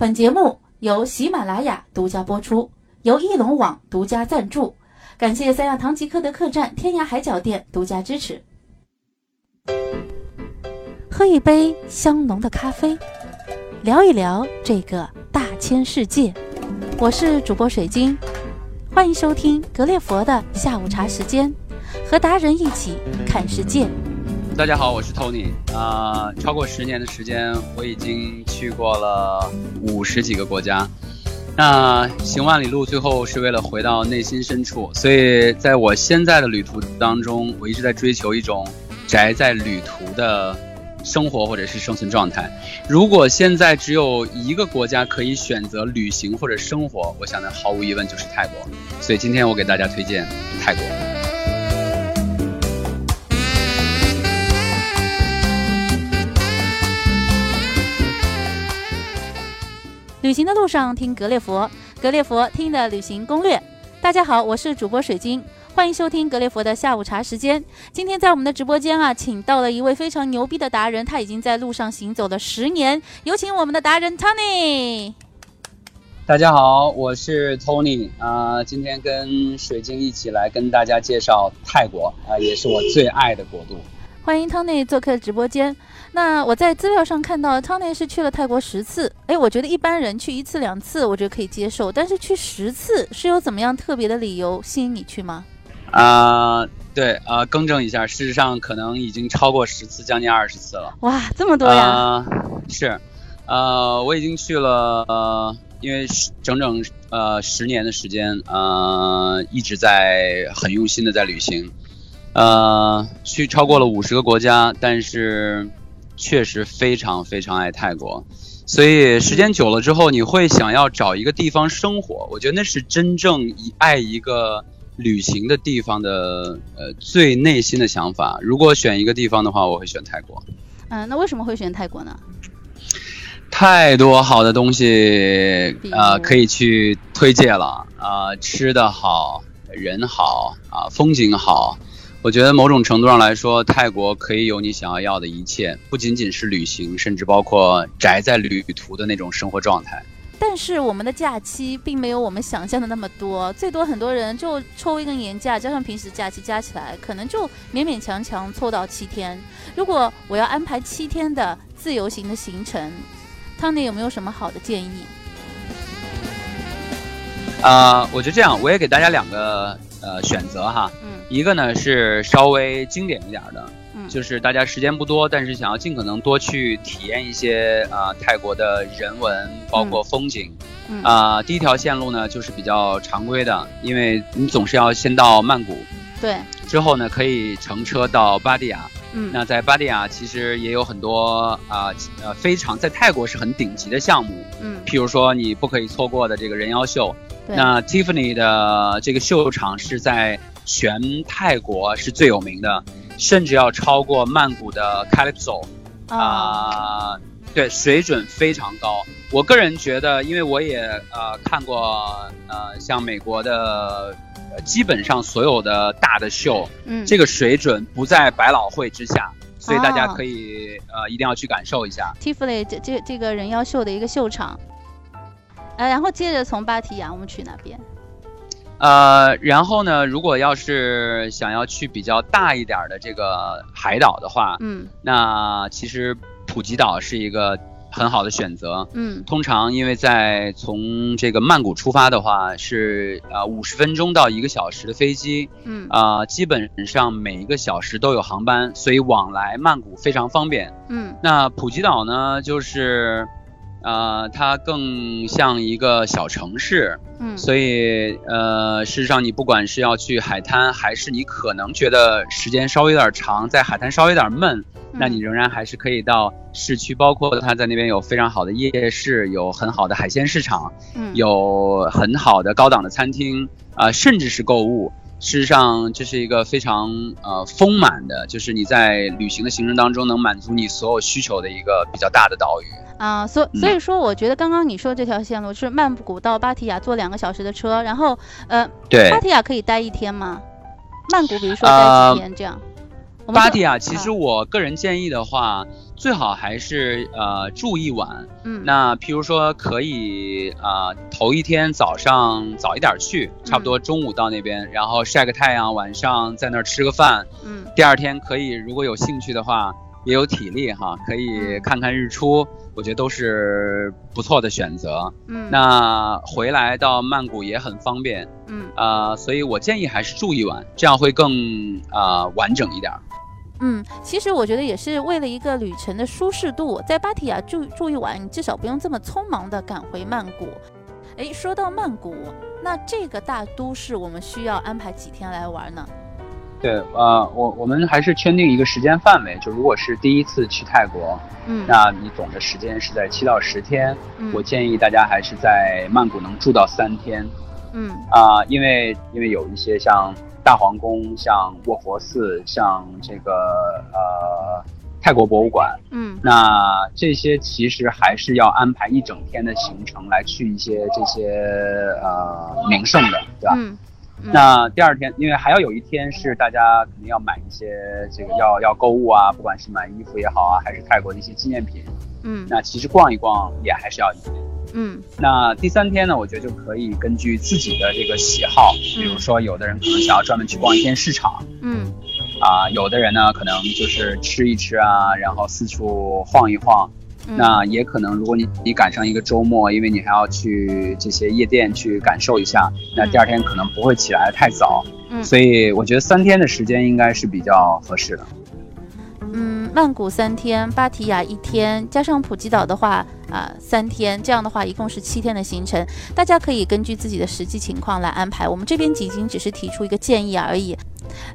本节目由喜马拉雅独家播出，由翼龙网独家赞助，感谢三亚唐吉诃德客栈天涯海角店独家支持。喝一杯香浓的咖啡，聊一聊这个大千世界。我是主播水晶，欢迎收听格列佛的下午茶时间，和达人一起看世界。大家好，我是 Tony 啊、超过十年的时间，我已经去过了五十几个国家。那行万里路，最后是为了回到内心深处。所以在我现在的旅途当中，我一直在追求一种宅在旅途的生活或者是生存状态。如果现在只有一个国家可以选择旅行或者生活，我想呢，毫无疑问就是泰国。所以今天我给大家推荐泰国。旅行的路上听格列佛，格列佛听的旅行攻略。大家好，我是主播水晶，欢迎收听格列佛的下午茶时间。今天在我们的直播间啊，请到了一位非常牛逼的达人，他已经在路上行走了十年。有请我们的达人 Tony。大家好，我是 Tony 啊、今天跟水晶一起来跟大家介绍泰国啊、也是我最爱的国度。欢迎 Tony 做客直播间。那我在资料上看到 Tony 是去了泰国十次，哎，我觉得一般人去一次两次，我觉得可以接受，但是去十次是有怎么样特别的理由吸引你去吗？啊、对啊、更正一下，事实上可能已经超过十次，将近二十次了。哇，这么多呀！啊，是，呃，我已经去了，呃，因为整整呃十年的时间，呃，一直在很用心的在旅行，呃，去超过了五十个国家，但是确实非常非常爱泰国，所以时间久了之后，你会想要找一个地方生活，我觉得那是真正一爱一个。旅行的地方的呃最内心的想法，如果选一个地方的话，我会选泰国。嗯，那为什么会选泰国呢？太多好的东西呃可以去推荐了啊、吃的好，人好啊、风景好。我觉得某种程度上来说，泰国可以有你想要要的一切，不仅仅是旅行，甚至包括宅在旅途的那种生活状态。但是我们的假期并没有我们想象的那么多，最多很多人就抽一个年假，加上平时假期加起来，可能就勉勉强强凑到七天。如果我要安排七天的自由行的行程，汤尼有没有什么好的建议？啊、我就这样，我也给大家两个呃选择哈，嗯一个呢是稍微经典一点儿的，嗯就是大家时间不多，但是想要尽可能多去体验一些啊、呃泰国的人文，包括风景。嗯啊、第一条线路呢就是比较常规的，因为你总是要先到曼谷，对，之后呢可以乘车到芭堤雅。嗯那在芭堤雅其实也有很多啊呃非常在泰国是很顶级的项目，嗯譬如说你不可以错过的这个人妖秀。对，那 Tiffany 的这个秀场是在全泰国是最有名的，甚至要超过曼谷的 Calypso 啊啊、对，水准非常高。我个人觉得，因为我也呃看过呃像美国的。呃基本上所有的大的秀，嗯这个水准不在百老汇之下，所以大家哦可以、呃一定要去感受一下。Tiffany 这这这个人妖秀的一个秀场。呃，然后接着从芭提雅我们去哪边？呃，然后呢，如果要是想要去比较大一点儿的这个海岛的话，嗯那其实普吉岛是一个很好的选择。嗯通常因为在从这个曼谷出发的话，是呃五十分钟到一个小时的飞机，嗯啊、基本上每一个小时都有航班，所以往来曼谷非常方便。嗯那普吉岛呢，就是，呃，它更像一个小城市，嗯所以呃，事实上你不管是要去海滩，还是你可能觉得时间稍微有点长，在海滩稍微有点闷，那你仍然还是可以到市区，包括它在那边有非常好的夜市，有很好的海鲜市场，嗯有很好的高档的餐厅啊、甚至是购物。事实上，这是一个非常呃丰满的，就是你在旅行的行程当中能满足你所有需求的一个比较大的岛屿。啊，所嗯所以说，我觉得刚刚你说这条线路是曼谷到芭提雅坐两个小时的车，然后呃，对芭，提雅可以待一天吗？曼谷比如说待呃几天这样？芭提雅，其实我个人建议的话，最好还是呃住一晚。嗯，那譬如说可以呃头一天早上早一点去，差不多中午到那边，然后晒个太阳，晚上在那儿吃个饭。嗯，第二天可以如果有兴趣的话，也有体力哈，可以看看日出，我觉得都是不错的选择。嗯，那回来到曼谷也很方便。嗯，啊，所以我建议还是住一晚，这样会更啊完整一点。嗯，其实我觉得也是为了一个旅程的舒适度，在芭提雅住住一晚，你至少不用这么匆忙的赶回曼谷。诶，说到曼谷，那这个大都市我们需要安排几天来玩呢？对，呃，我我们还是圈定一个时间范围，就如果是第一次去泰国，嗯，那你总的时间是在七到十天，嗯我建议大家还是在曼谷能住到三天，嗯啊、因为因为有一些像大皇宫、像卧佛寺、像这个呃泰国博物馆，嗯那这些其实还是要安排一整天的行程来去一些这些呃名胜的，对吧？嗯嗯那第二天，因为还要有一天是大家肯定要买一些这个要要购物啊，不管是买衣服也好啊，还是泰国的一些纪念品。嗯那其实逛一逛也还是要一天。嗯。那第三天呢，我觉得就可以根据自己的这个喜好，比如说有的人可能想要专门去逛一天市场。嗯。啊，有的人呢可能就是吃一吃啊，然后四处晃一晃。嗯，那也可能，如果你你赶上一个周末，因为你还要去这些夜店去感受一下，那第二天可能不会起来得太早。嗯。所以我觉得三天的时间应该是比较合适的。曼谷三天，芭提雅一天，加上普吉岛的话啊、三天，这样的话一共是七天的行程，大家可以根据自己的实际情况来安排。我们这边仅仅只是提出一个建议而已。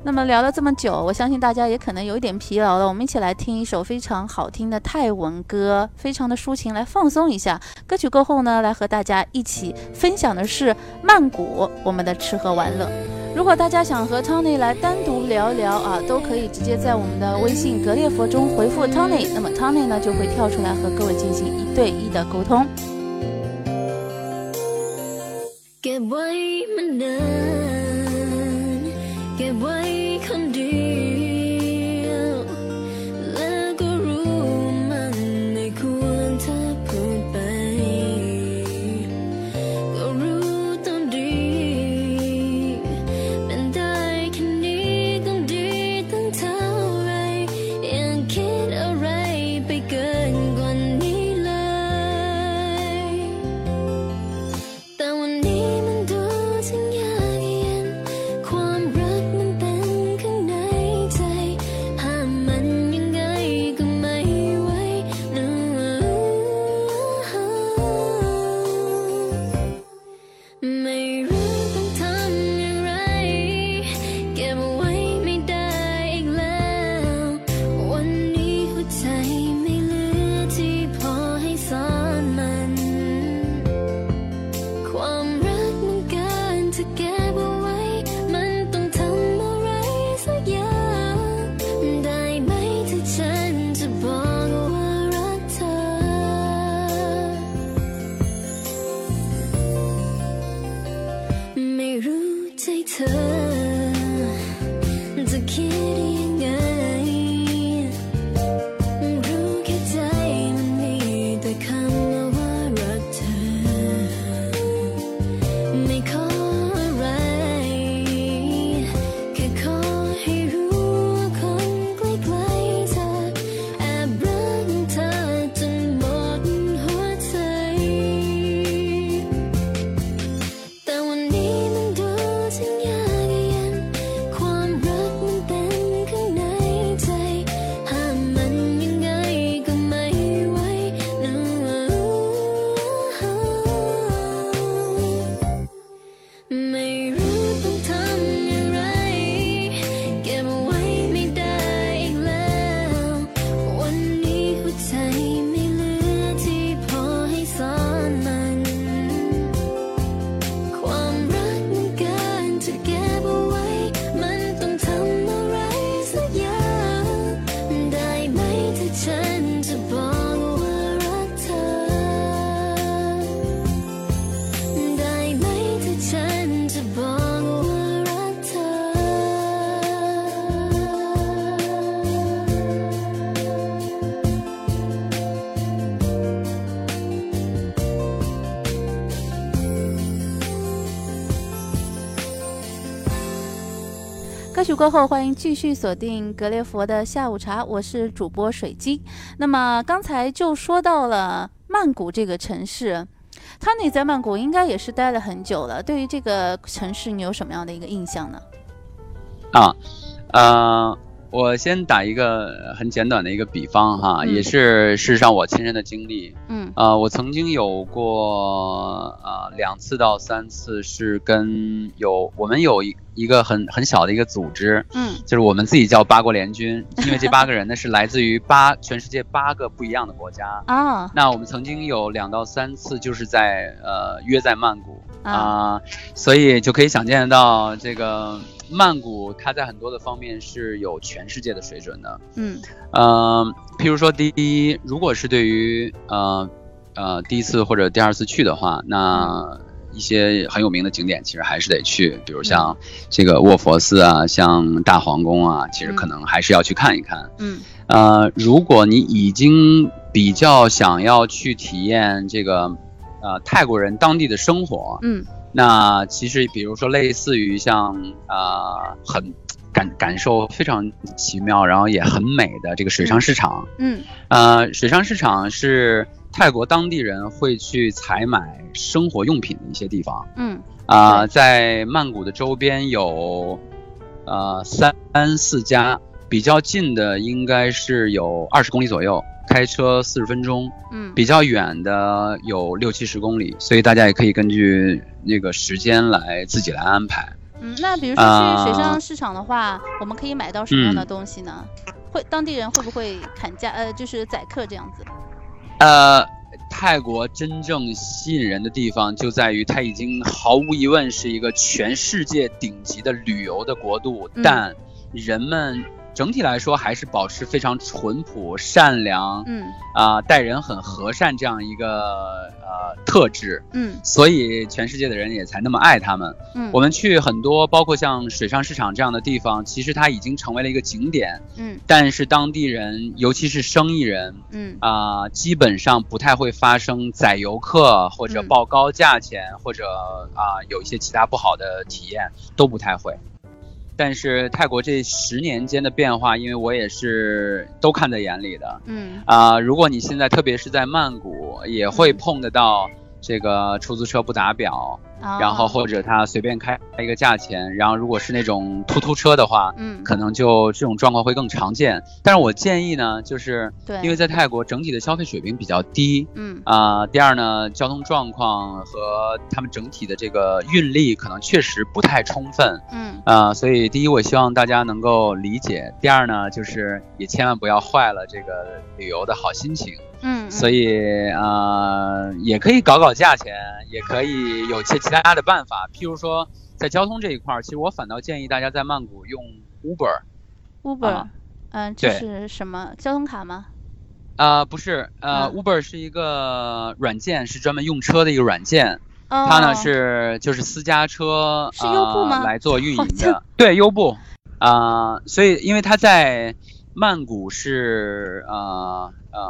那么聊了这么久，我相信大家也可能有一点疲劳了。我们一起来听一首非常好听的泰文歌，非常的抒情，来放松一下。歌曲过后呢，来和大家一起分享的是曼谷我们的吃喝玩乐。如果大家想和 Tony 来单独聊聊啊，都可以直接在我们的微信格列佛中回复 Tony，那么 Tony 呢就会跳出来和各位进行一对一的沟通。 เก็บไว้มันนาน เก็ to to 过后，欢迎继续锁定格列佛的下午茶，我是主播水晶。那么刚才就说到了曼谷这个城市，Tony 在曼谷应该也是待了很久了。对于这个城市，你有什么样的一个印象呢？啊，呃，我先打一个很简短的一个比方哈，嗯。也是事实上我亲身的经历。嗯。呃，我曾经有过呃两次到三次是跟有我们有一一个很很小的一个组织，嗯。就是我们自己叫八国联军，因为这八个人呢是来自于八全世界八个不一样的国家。啊那我们曾经有两到三次就是在呃约在曼谷。啊。啊、所以就可以想见得到这个曼谷它在很多的方面是有全世界的水准的。嗯呃，譬如说第一，如果是对于呃呃第一次或者第二次去的话，那一些很有名的景点其实还是得去，比如像这个卧佛寺啊，像大皇宫啊，其实可能还是要去看一看。嗯呃，如果你已经比较想要去体验这个呃泰国人当地的生活，嗯那其实比如说类似于像啊、呃很感感受非常奇妙，然后也很美的这个水上市场。嗯呃，水上市场是泰国当地人会去采买生活用品的一些地方。嗯啊、在曼谷的周边有呃三四家，比较近的应该是有二十公里左右，开车四十分钟；嗯比较远的有六七十公里，所以大家也可以根据那个时间来自己来安排。嗯。那比如说去水上市场的话，我们可以买到什么样的嗯东西呢？会当地人会不会砍价？呃，就是宰客这样子？呃，泰国真正吸引人的地方就在于它已经毫无疑问是一个全世界顶级的旅游的国度，嗯但人们整体来说还是保持非常淳朴、善良嗯。啊、待人很和善这样一个呃特质，嗯。所以全世界的人也才那么爱他们。嗯，我们去很多，包括像水上市场这样的地方，其实它已经成为了一个景点，嗯。但是当地人，尤其是生意人，嗯。啊、基本上不太会发生宰游客或者嗯。报高价钱，或者啊、有一些其他不好的体验都不太会。但是泰国这十年间的变化，因为我也是都看在眼里的。嗯。啊、如果你现在特别是在曼谷，也会嗯。碰得到这个出租车不打表，啊，然后或者他随便开一个价钱，然后如果是那种突突车的话，嗯。可能就这种状况会更常见。但是我建议呢，就是对，因为在泰国整体的消费水平比较低嗯。啊、第二呢，交通状况和他们整体的这个运力可能确实不太充分嗯。啊、所以第一，我希望大家能够理解；第二呢，就是也千万不要坏了这个旅游的好心情。嗯，所以呃，也可以搞搞价钱，也可以有一些其他的办法，譬如说在交通这一块儿，其实我反倒建议大家在曼谷用 Uber。Uber，啊。嗯，这是什么？交通卡吗？啊、不是，呃、嗯。U b e r 是一个软件，是专门用车的一个软件。哦，它呢是就是私家车是优步吗？呃来做运营的，对，优步。啊、所以因为它在曼谷是呃呃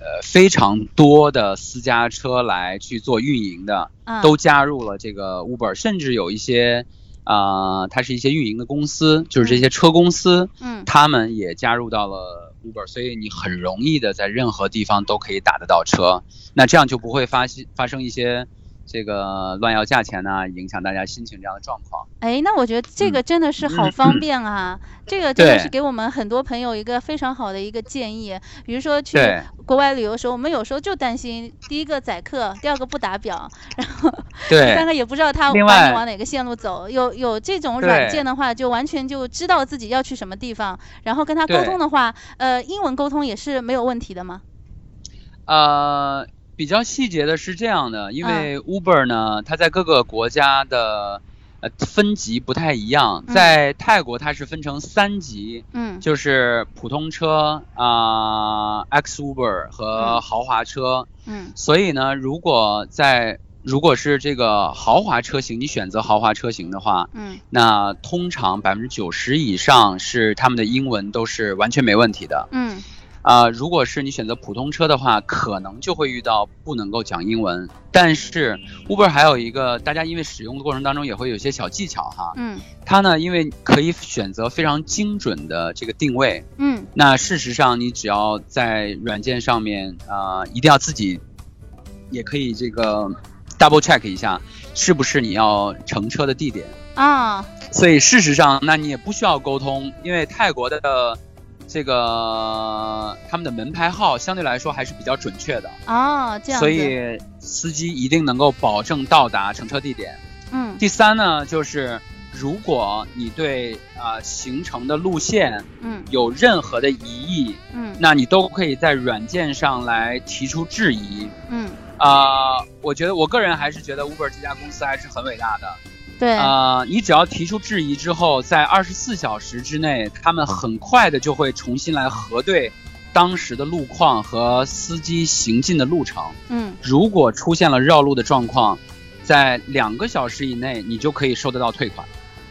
呃非常多的私家车来去做运营的，啊都加入了这个 Uber，甚至有一些啊、它是一些运营的公司，就是这些车公司，嗯。他们也加入到了 Uber，所以你很容易的在任何地方都可以打得到车，那这样就不会发现发生一些这个乱要价钱呐、影响大家心情这样的状况。哎，那我觉得这个嗯真的是好方便啊！这个真的是给我们很多朋友一个非常好的一个建议。比如说去国外旅游的时候，我们有时候就担心第一个宰客，第二个不打表，然后第三个也不知道他另外把你往哪个线路走。有有这种软件的话，就完全就知道自己要去什么地方，然后跟他沟通的话，呃，英文沟通也是没有问题的吗？呃，比较细节的是这样的，因为 Uber 呢，它在各个国家的呃分级不太一样，嗯。在泰国它是分成三级，嗯。就是普通车啊、X Uber 和嗯。豪华车。嗯。所以呢，如果在如果是这个豪华车型，你选择豪华车型的话，嗯。那通常百分之九十以上是他们的英文都是完全没问题的。嗯啊、如果是你选择普通车的话，可能就会遇到不能够讲英文。但是 Uber 还有一个，大家因为使用的过程当中也会有一些小技巧哈。嗯它呢，因为可以选择非常精准的这个定位，嗯那事实上你只要在软件上面啊、呃一定要自己也可以这个 double check 一下，是不是你要乘车的地点。啊所以事实上，那你也不需要沟通，因为泰国的这个他们的门牌号相对来说还是比较准确的，啊这样，所以司机一定能够保证到达乘车地点。嗯第三呢，就是如果你对啊、呃行程的路线嗯有任何的疑义，嗯那你都可以在软件上来提出质疑。嗯啊、我觉得我个人还是觉得 Uber 这家公司还是很伟大的。对啊、你只要提出质疑之后，在二十四小时之内，他们很快的就会重新来核对当时的路况和司机行进的路程。嗯如果出现了绕路的状况，在两个小时以内，你就可以收得到退款。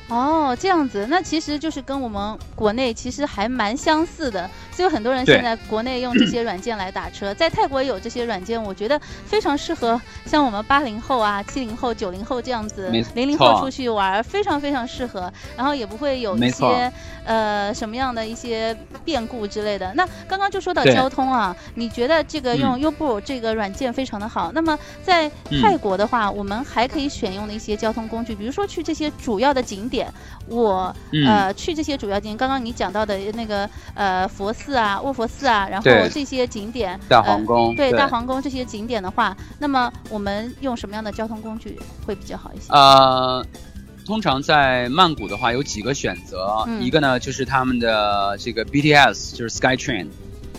哦，这样子，那其实就是跟我们国内其实还蛮相似的，所以很多人现在国内用这些软件来打车，在泰国也有这些软件，我觉得非常适合像我们八零后啊、七零后、九零后这样子没，零零后出去玩，非常非常适合，然后也不会有一些呃什么样的一些变故之类的。那刚刚就说到交通啊，你觉得这个用 Uber 这个软件非常的好，那么在嗯。泰国的话，我们还可以选用的一些交通工具，比如说去这些主要的景点，我、嗯。呃去这些主要景点，刚刚你讲到的那个呃佛寺啊、卧佛寺啊，然后这些景点，大皇宫，呃、对。大皇宫这些景点的话，那么我们用什么样的交通工具会比较好一些？呃，通常在曼谷的话有几个选择，嗯。一个呢就是他们的这个 BTS，就是 SkyTrain，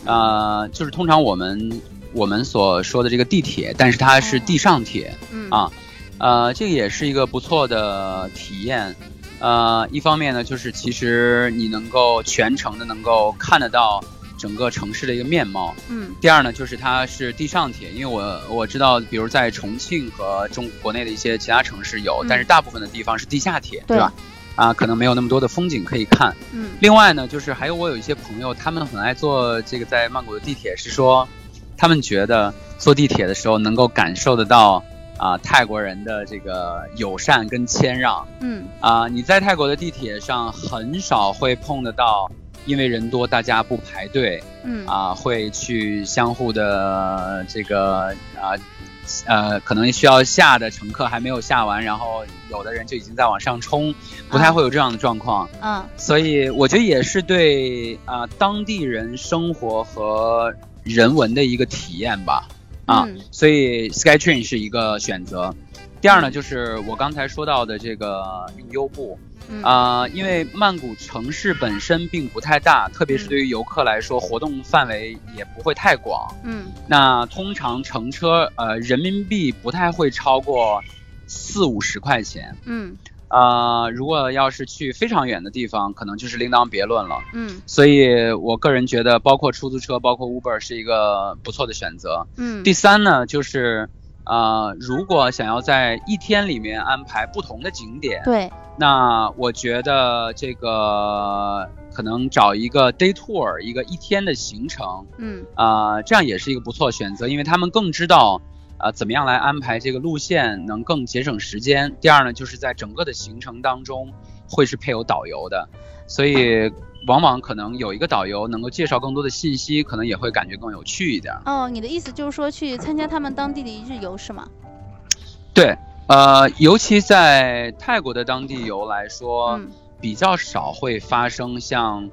呃，就是通常我们我们所说的这个地铁，但是它是地上铁，嗯。啊。呃，这个也是一个不错的体验。呃，一方面呢，就是其实你能够全程的能够看得到整个城市的一个面貌。嗯第二呢，就是它是地上铁，因为我我知道，比如在重庆和中国内的一些其他城市有，嗯但是大部分的地方是地下铁，对吧？啊，可能没有那么多的风景可以看。嗯另外呢，就是还有我有一些朋友，他们很爱坐这个在曼谷的地铁，是说他们觉得坐地铁的时候能够感受得到啊泰国人的这个友善跟谦让嗯啊。你在泰国的地铁上很少会碰得到，因为人多大家不排队嗯啊，会去相互的这个啊。呃，可能需要下的乘客还没有下完，然后有的人就已经在往上冲，不太啊会有这样的状况。嗯所以我觉得也是对啊、当地人生活和人文的一个体验吧，啊，嗯所以 SkyTrain 是一个选择。第二呢，就是我刚才说到的这个用优步嗯啊、因为曼谷城市本身并不太大，特别是对于游客来说，活动范围也不会太广。嗯那通常乘车呃人民币不太会超过四五十块钱。嗯呃，如果要是去非常远的地方，可能就是另当别论了。嗯所以我个人觉得，包括出租车，包括 Uber 是一个不错的选择。嗯第三呢，就是呃，如果想要在一天里面安排不同的景点，对那我觉得这个可能找一个 day tour，一个一天的行程，嗯啊、这样也是一个不错选择，因为他们更知道，呃，怎么样来安排这个路线，能更节省时间。第二呢，就是在整个的行程当中会是配有导游的，所以往往可能有一个导游能够介绍更多的信息，可能也会感觉更有趣一点。哦，你的意思就是说去参加他们当地的一日游是吗？对，呃，尤其在泰国的当地游来说，嗯比较少会发生像。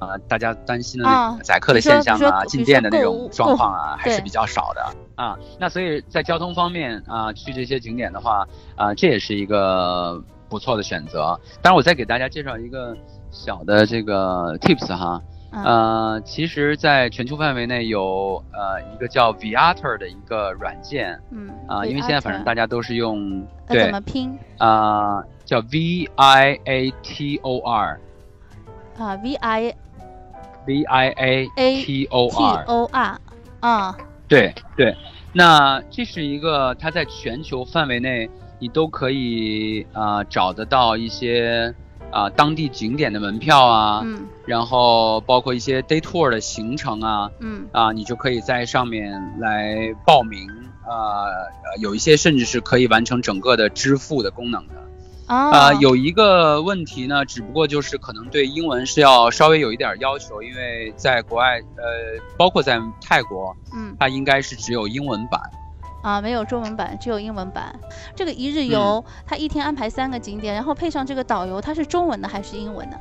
呃，大家担心的啊那个宰客的现象啊，进店的那种状况啊，还是比较少的啊。那所以在交通方面啊，去这些景点的话啊，这也是一个不错的选择。当然，我再给大家介绍一个小的这个 tips 哈，嗯呃，其实在全球范围内有呃一个叫 Viator 的一个软件嗯啊，因为现在反正大家都是用对怎么拼啊叫 V I A T O R 啊？V I V I A T O T。O R 啊对对，那这是一个它在全球范围内你都可以啊、呃找得到一些啊、当地景点的门票啊，嗯然后包括一些 day tour 的行程啊，嗯啊，你就可以在上面来报名。啊、呃，有一些甚至是可以完成整个的支付的功能的。哦啊，有一个问题呢，只不过就是可能对英文是要稍微有一点要求，因为在国外，呃，包括在泰国，嗯它应该是只有英文版。啊，没有中文版，只有英文版。这个一日嗯游，它一天安排三个景点，然后配上这个导游，它是中文的还是英文的？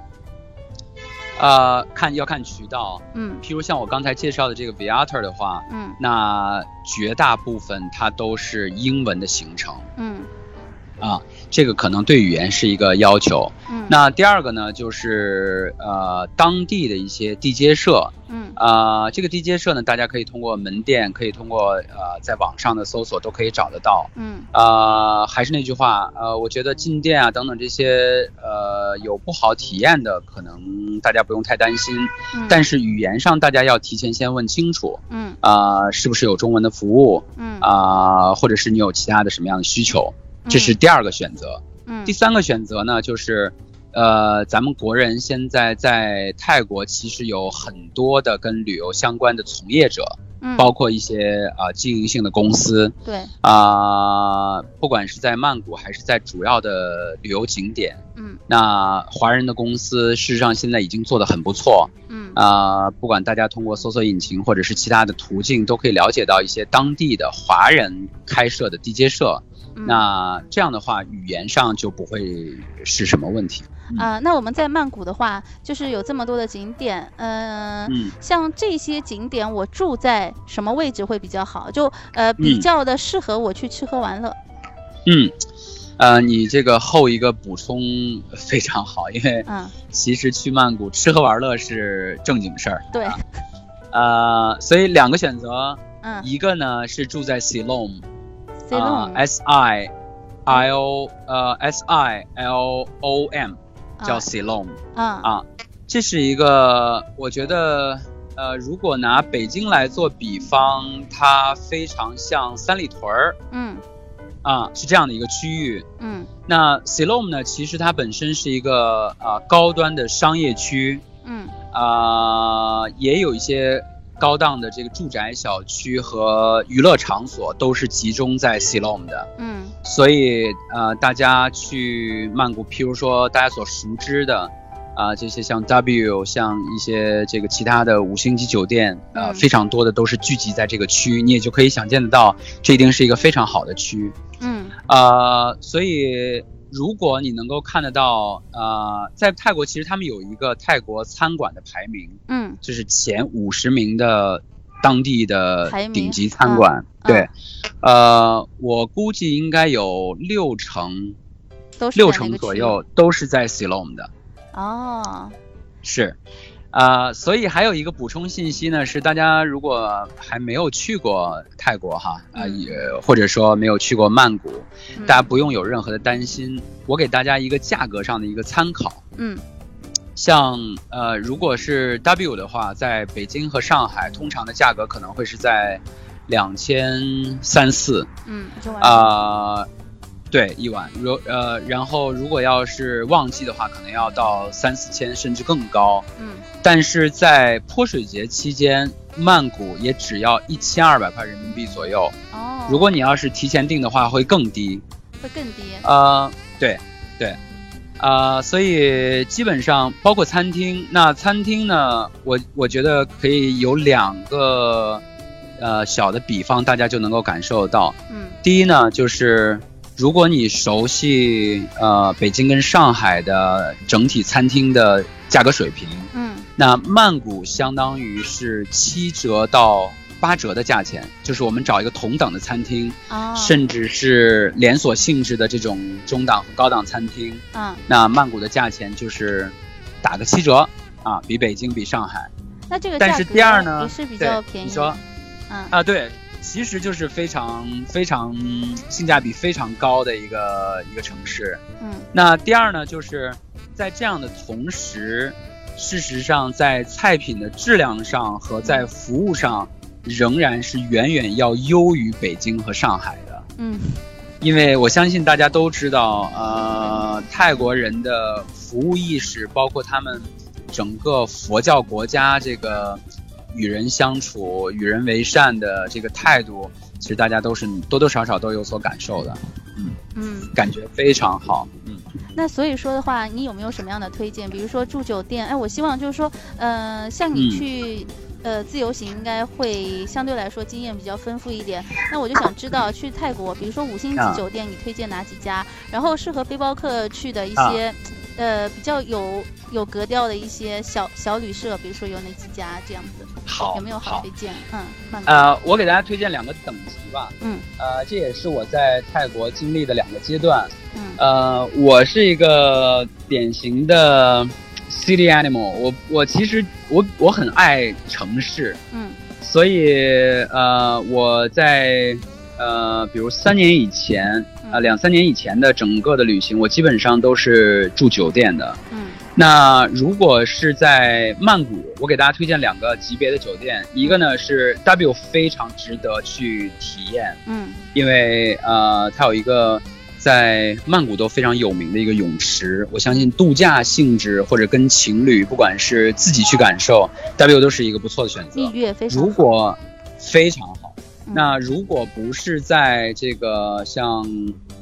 呃，看要看渠道，嗯譬如像我刚才介绍的这个 Viator 的话，嗯那绝大部分它都是英文的行程嗯啊，这个可能对语言是一个要求。嗯，那第二个呢，就是呃当地的一些地接社，嗯。啊、这个地接社呢，大家可以通过门店，可以通过呃在网上的搜索都可以找得到。嗯。啊，还是那句话，呃，我觉得进店啊等等这些呃有不好体验的，可能大家不用太担心。嗯，但是语言上，大家要提前先问清楚，嗯。啊、是不是有中文的服务？嗯。啊、或者是你有其他的什么样的需求，这是第二个选择。嗯。第三个选择呢，就是，呃，咱们国人现在在泰国其实有很多的跟旅游相关的从业者，嗯。包括一些啊、经营性的公司。对。啊、不管是在曼谷还是在主要的旅游景点，嗯。那华人的公司事实上现在已经做得很不错。嗯。啊、不管大家通过搜索引擎或者是其他的途径，都可以了解到一些当地的华人开设的地接社。嗯。那这样的话，语言上就不会是什么问题。啊、那我们在曼谷的话，就是有这么多的景点，嗯、嗯。像这些景点，我住在什么位置会比较好？就呃比嗯较的适合我去吃喝玩乐。嗯，呃，你这个后一个补充非常好，因为嗯，其实去曼谷吃喝玩乐是正经事儿。对，呃，所以两个选择，嗯。一个呢是住在 Silom，啊 e S I I O 呃 S I L O M 叫啊 Silom 啊啊，这是一个我觉得。呃，如果拿北京来做比方，它非常像三里屯儿嗯。啊，是这样的一个区域。嗯。那 Silom 呢，其实它本身是一个啊、高端的商业区，嗯。啊、也有一些高档的这个住宅小区和娱乐场所都是集中在 Silom 的，嗯所以呃，大家去曼谷，譬如说大家所熟知的。啊、这些像 W，像一些这个其他的五星级酒店，呃，嗯非常多的都是聚集在这个区，你也就可以想见得到，这一定是一个非常好的区。嗯呃，所以如果你能够看得到，呃，在泰国其实他们有一个泰国餐馆的排名，嗯就是前五十名的当地的顶级餐馆。嗯对，呃，我估计应该有六成六成左右都是在 Silom 的，哦。是。呃，所以还有一个补充信息呢，是大家如果还没有去过泰国哈，啊、嗯。也或者说没有去过曼谷，嗯大家不用有任何的担心。我给大家一个价格上的一个参考，嗯。像呃，如果是 W 的话，在北京和上海，通常的价格可能会是在两千三四嗯，啊，对，一晚。如呃，然后如果要是旺季的话，可能要到三四千甚至更高。嗯但是在泼水节期间，曼谷也只要一千二百块人民币左右。哦，如果你要是提前订的话，会更低。会更低。呃，对，对，呃，所以基本上包括餐厅，那餐厅呢，我我觉得可以有两个呃小的比方，大家就能够感受到。嗯第一呢，就是如果你熟悉呃北京跟上海的整体餐厅的价格水平，嗯。那曼谷相当于是七折到八折的价钱，就是我们找一个同等的餐厅。哦，甚至是连锁性质的这种中档和高档餐厅，嗯，那曼谷的价钱就是打个七折啊，比北京比上海。那这个但是第二呢也是比对较便宜。你说。嗯。啊，对，其实就是非常非常性价比非常高的一个一个城市。嗯那第二呢，就是在这样的同时，事实上在菜品的质量上和在服务上，仍然是远远要优于北京和上海的。嗯因为我相信大家都知道，呃，泰国人的服务意识，包括他们整个佛教国家这个与人相处、与人为善的这个态度，其实大家都是多多少少都有所感受的，嗯嗯，感觉非常好。嗯，那所以说的话，你有没有什么样的推荐？比如说住酒店，哎，我希望就是说，呃，像你嗯去。呃，自由行应该会相对来说经验比较丰富一点。那我就想知道，去泰国，比如说五星级啊酒店，你推荐哪几家？然后适合背包客去的一啊些，呃，比较有有格调的一些小小旅社，比如说有哪几家这样子？好，有没有好好推荐？嗯，慢慢。呃，我给大家推荐两个等级吧。嗯呃，这也是我在泰国经历的两个阶段。嗯呃，我是一个典型的 city animal 我。我其实我我很爱城市，嗯所以呃，我在呃，比如三年以前，呃，嗯两三年以前的整个的旅行，我基本上都是住酒店的。嗯那如果是在曼谷，我给大家推荐两个级别的酒店，一个呢是 W 非常值得去体验，嗯因为呃，它有一个在曼谷都非常有名的一个泳池，我相信度假性质或者跟情侣，不管是自己去感受，W 都是一个不错的选择蜜。月非常。如果非常那如果不是在这个像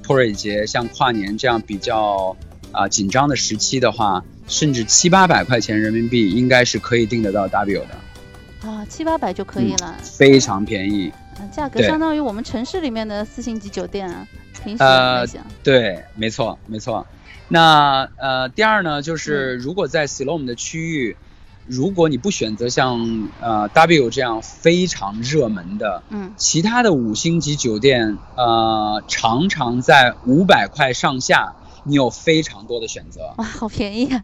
泼水节、像跨年这样比较啊、紧张的时期的话，甚至七八百块钱人民币应该是可以订得到 W 的，啊，七八百就可以了。非常便宜。嗯，价格相当于我们城市里面的四星级酒店啊，平时对，没错，没错。那呃，第二呢，就是嗯如果在 Siloam 的区域，如果你不选择像呃 W 这样非常热门的，嗯其他的五星级酒店，呃，常常在五百块上下，你有非常多的选择。哇，好便宜啊！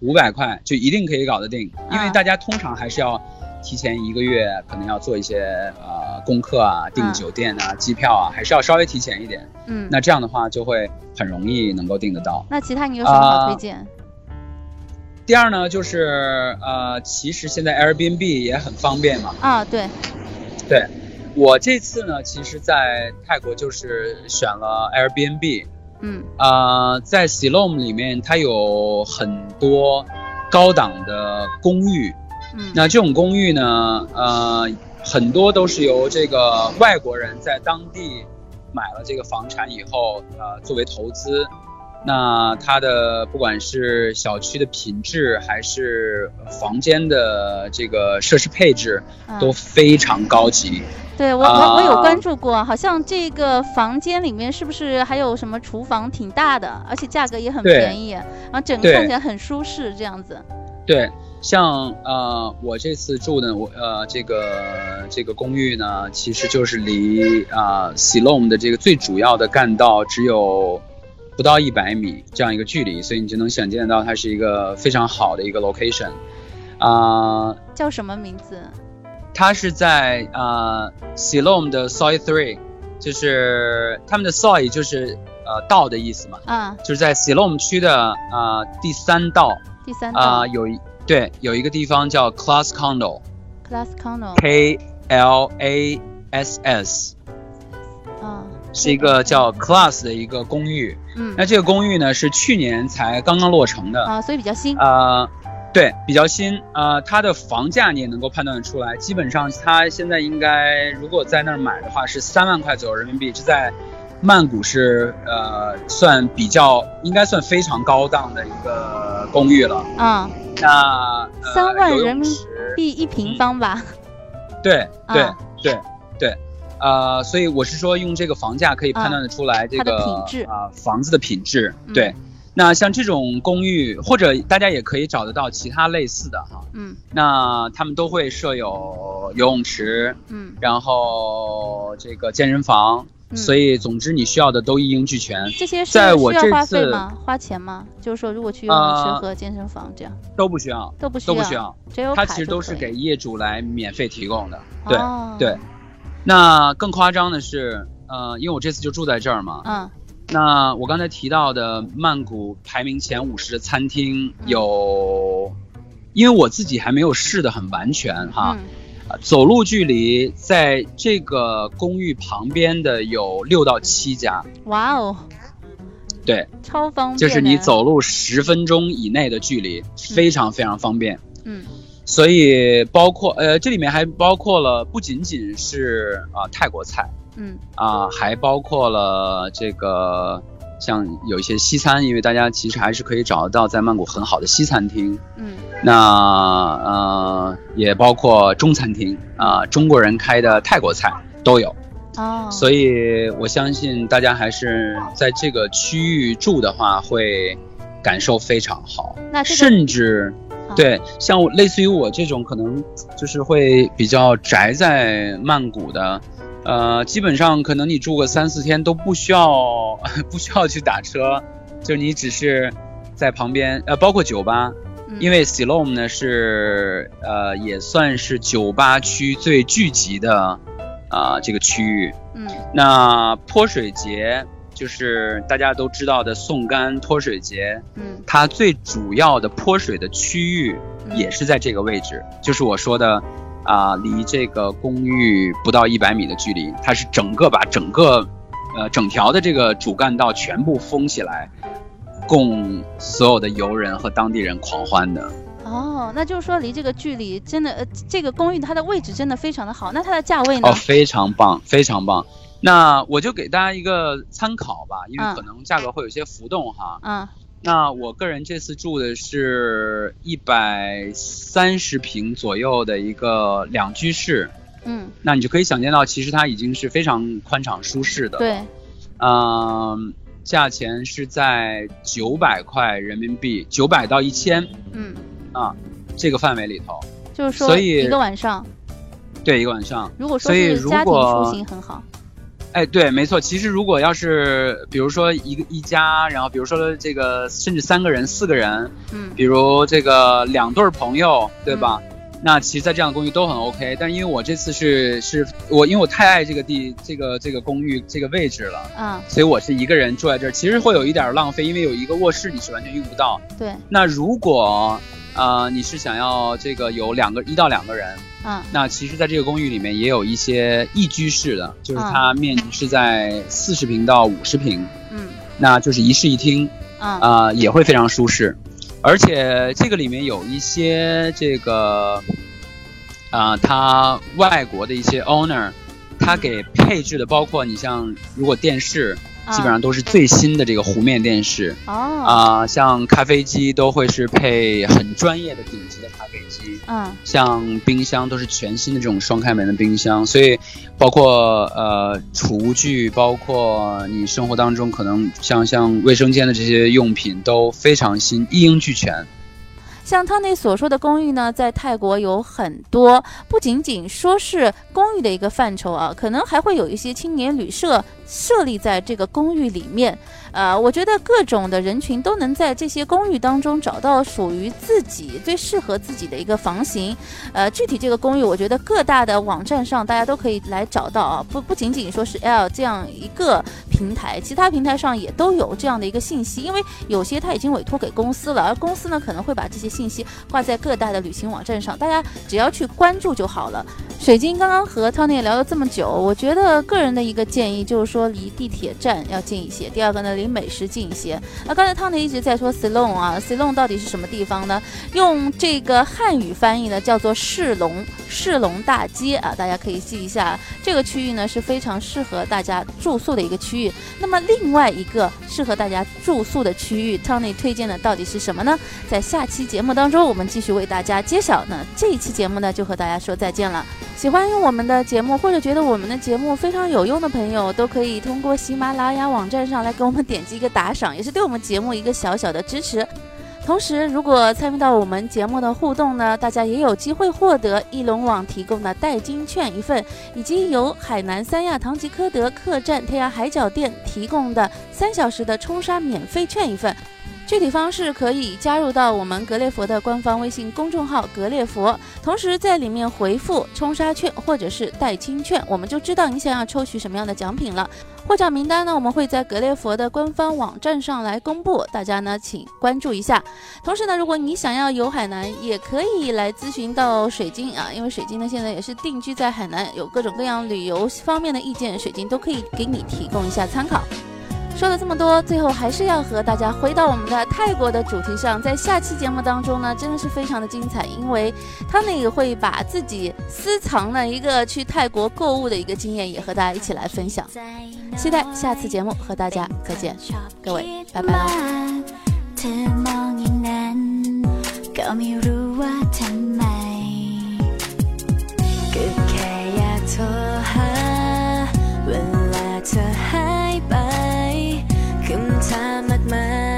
五百块就一定可以搞得定，因为啊大家通常还是要提前一个月，可能要做一些呃功课啊，订嗯酒店啊、机票啊，还是要稍微提前一点。嗯，那这样的话就会很容易能够订得到。那其他你有什么好啊推荐？第二呢，就是呃，其实现在 Airbnb 也很方便嘛。啊，对，对，我这次呢，其实在泰国就是选了 Airbnb，嗯。呃，在 Siloam 里面它有很多高档的公寓，嗯。那这种公寓呢，呃，很多都是由这个外国人在当地买了这个房产以后，呃，作为投资。那它的不管是小区的品质，还是房间的这个设施配置，嗯都非常高级。对我我我有啊关注过，好像这个房间里面是不是还有什么厨房挺大的，而且价格也很便宜，然后整个看起来很舒适，这样子。对，像呃，我这次住的我呃这个这个公寓呢，其实就是离啊、Siloam 的这个最主要的干道只有不到一百米这样一个距离，所以你就能想见到它是一个非常好的一个 location。啊、叫什么名字？它是在啊、Siloam 的 Soy Three，就是他们的 Soy 就是呃道的意思嘛，啊，就是在 Siloam 区的啊、第三道。第三啊、道有一对有一个地方叫 Class Condo，K Class Condo。K。L A S S，啊，是一个叫 Class 的一个公寓。嗯那这个公寓呢是去年才刚刚落成的，啊，所以比较新。呃，对，比较新。呃，它的房价你也能够判断出来，基本上它现在应该如果在那儿买的话是三万块左右人民币，这在曼谷是呃算比较应该算非常高档的一个公寓了。啊，那呃三万人民币一平方吧。对对、啊对对，呃，所以我是说用这个房价可以判断得出来这个品质啊、房子的品质。嗯对，那像这种公寓，或者大家也可以找得到其他类似的哈，嗯那他们都会设有游泳池，嗯然后这个健身房，嗯。所以总之你需要的都一应俱全，这些是在我这需要花费次吗？花钱吗？就是说，如果去游泳池呃和健身房这样都不需要，都不需都不需要，只有卡它其实都是给业主来免费提供的。对、哦对，那更夸张的是，呃，因为我这次就住在这儿嘛，嗯。那我刚才提到的曼谷排名前五十的餐厅嗯。有，因为我自己还没有试的很完全哈，走路距离在这个公寓旁边的有六到七家，哇哦，对，超方便，就是你，走路十分钟以内的距离，非常非常方便。嗯所以包括呃，这里面还包括了不仅仅是啊、泰国菜嗯啊、还包括了这个像有一些西餐，因为大家其实还是可以找得到在曼谷很好的西餐厅。嗯那呃，也包括中餐厅啊、中国人开的泰国菜都有。哦，所以我相信大家还是在这个区域住的话，会感受非常好，那这个甚至啊对像我类似于我这种可能就是会比较宅在曼谷的，呃，基本上可能你住个三四天都不需要 不需要去打车，就你只是在旁边，呃，包括酒吧，嗯。因为 Siloam 呢是呃也算是酒吧区最聚集的啊、这个区域。嗯。那泼水节就是大家都知道的宋干泼水节，嗯它最主要的泼水的区域嗯也是在这个位置，就是我说的啊、离这个公寓不到一百米的距离，它是整个把整个呃整条的这个主干道全部封起来，供所有的游人和当地人狂欢的。哦，那就是说离这个距离真的，呃，这个公寓它的位置真的非常的好。那它的价位呢？哦，非常棒，非常棒。那我就给大家一个参考吧，因为嗯可能价格会有些浮动哈。嗯那我个人这次住的是一百三十平左右的一个两居室，嗯，那你就可以想见到，其实它已经是非常宽敞舒适的。，对，嗯、价钱是在九百块人民币，九百到一千嗯，啊这个范围里头。就是说所以一个晚上，对，一个晚上。如果如是家庭果出行很好。哎，对，没错。其实如果要是比如说一个一家，然后比如说这个甚至三个人、四个人，嗯比如这个两对儿朋友，对吧？那其实，在这样的公寓都很 OK。但是因为我这次是是我因为我太爱这个地这个这个公寓这个位置了，嗯，所以我是一个人住在这儿，其实会有一点儿浪费，因为有一个卧室你是完全用不到。对，那如果呃你是想要这个有两个一到两个人，嗯。那其实在这个公寓里面也有一些一居室的，就是嗯。它面积是在四十平到五十平，嗯。那就是一室一厅。嗯。啊、也会非常舒适，而且这个里面有一些这个啊、它外国的一些 owner，他给配置的包括你像如果电视基本上都是最新的这个弧面电视哦啊、像咖啡机都会是配很专业的顶级的咖啡机。嗯像冰箱都是全新的这种双开门的冰箱，所以包括呃厨具，包括你生活当中可能像像卫生间的这些用品都非常新，一应俱全。像他那所说的公寓呢，在泰国有很多，不仅仅说是公寓的一个范畴啊，可能还会有一些青年旅社设立在这个公寓里面。呃，我觉得各种的人群都能在这些公寓当中找到属于自己最适合自己的一个房型。呃，具体这个公寓，我觉得各大的网站上大家都可以来找到啊，不不仅仅说是 L 这样一个平台，其他平台上也都有这样的一个信息，因为有些他已经委托给公司了，而公司呢可能会把这些信息挂在各大的旅行网站上，大家只要去关注就好了。水晶刚刚和 Tony 聊了这么久，我觉得个人的一个建议就是说说离地铁站要近一些，第二个呢离美食近一些。那刚才 Tony 一直在说 Ceylon 啊，Ceylon 到底是什么地方呢？用这个汉语翻译呢叫做世龙世龙大街啊，大家可以记一下。这个区域呢是非常适合大家住宿的一个区域。那么另外一个适合大家住宿的区域，Tony 推荐的到底是什么呢？在下期节目当中，我们继续为大家揭晓。那这一期节目呢，就和大家说再见了。喜欢我们的节目，或者觉得我们的节目非常有用的朋友，都可以可以通过喜马拉雅网站上来给我们点击一个打赏，也是对我们节目一个小小的支持。同时，如果参与到我们节目的互动呢，大家也有机会获得翼龙网提供的代金券一份，以及由海南三亚唐吉诃德客栈天涯海角店提供的三小时的冲刷免费券一份。具体方式可以加入到我们格列佛的官方微信公众号“格列佛”，同时在里面回复“冲沙券”或者是代金券，我们就知道你想要抽取什么样的奖品了。获奖名单呢，我们会在格列佛的官方网站上来公布，大家呢请关注一下。同时呢，如果你想要游海南，也可以来咨询到水晶啊，因为水晶呢现在也是定居在海南，有各种各样旅游方面的意见，水晶都可以给你提供一下参考。说了这么多，最后还是要和大家回到我们的泰国的主题上，在下期节目当中呢，真的是非常的精彩，因为他们也会把自己私藏的一个去泰国购物的一个经验也和大家一起来分享。期待下次节目和大家再见。各位，拜拜。good my